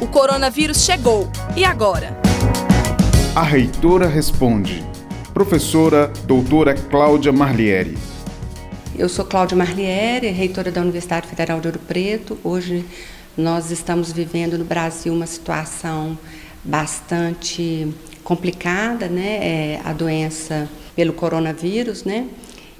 O coronavírus chegou. E agora? A reitora responde. Professora doutora Cláudia Marlieri. Eu sou Cláudia Marlieri, reitora da Universidade Federal de Ouro Preto. Hoje nós estamos vivendo no Brasil uma situação bastante complicada, né? É a doença pelo coronavírus, né?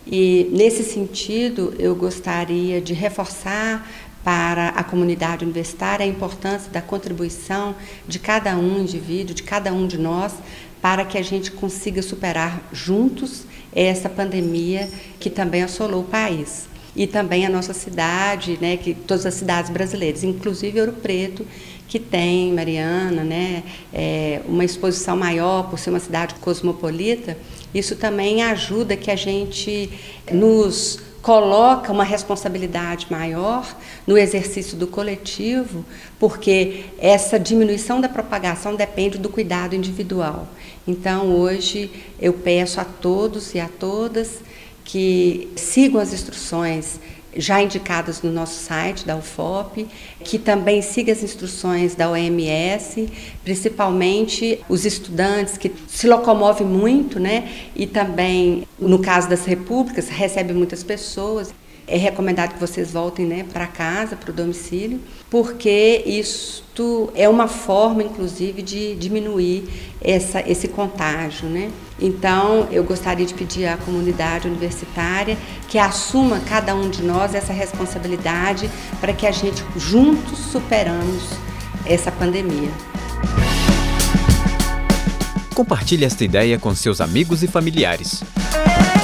E nesse sentido, eu gostaria de reforçar para a comunidade universitária a importância da contribuição de cada um indivíduo, de cada um de nós, para que a gente consiga superar juntos essa pandemia que também assolou o país. E também a nossa cidade, né, que todas as cidades brasileiras, inclusive Ouro Preto, que tem, Mariana, né, é, uma exposição maior por ser uma cidade cosmopolita, isso também ajuda que a gente nos coloca uma responsabilidade maior no exercício do coletivo, porque essa diminuição da propagação depende do cuidado individual. Então, hoje, eu peço a todos e a todas que sigam as instruções já indicadas no nosso site da UFOP, que também siga as instruções da OMS, principalmente os estudantes que se locomovem muito, né? E também, no caso das repúblicas, recebe muitas pessoas. É recomendado que vocês voltem né, para casa, para o domicílio, porque isto é uma forma, inclusive, de diminuir essa, esse contágio. Né? Então, eu gostaria de pedir à comunidade universitária que assuma, cada um de nós, essa responsabilidade para que a gente juntos superamos essa pandemia. Compartilhe esta ideia com seus amigos e familiares.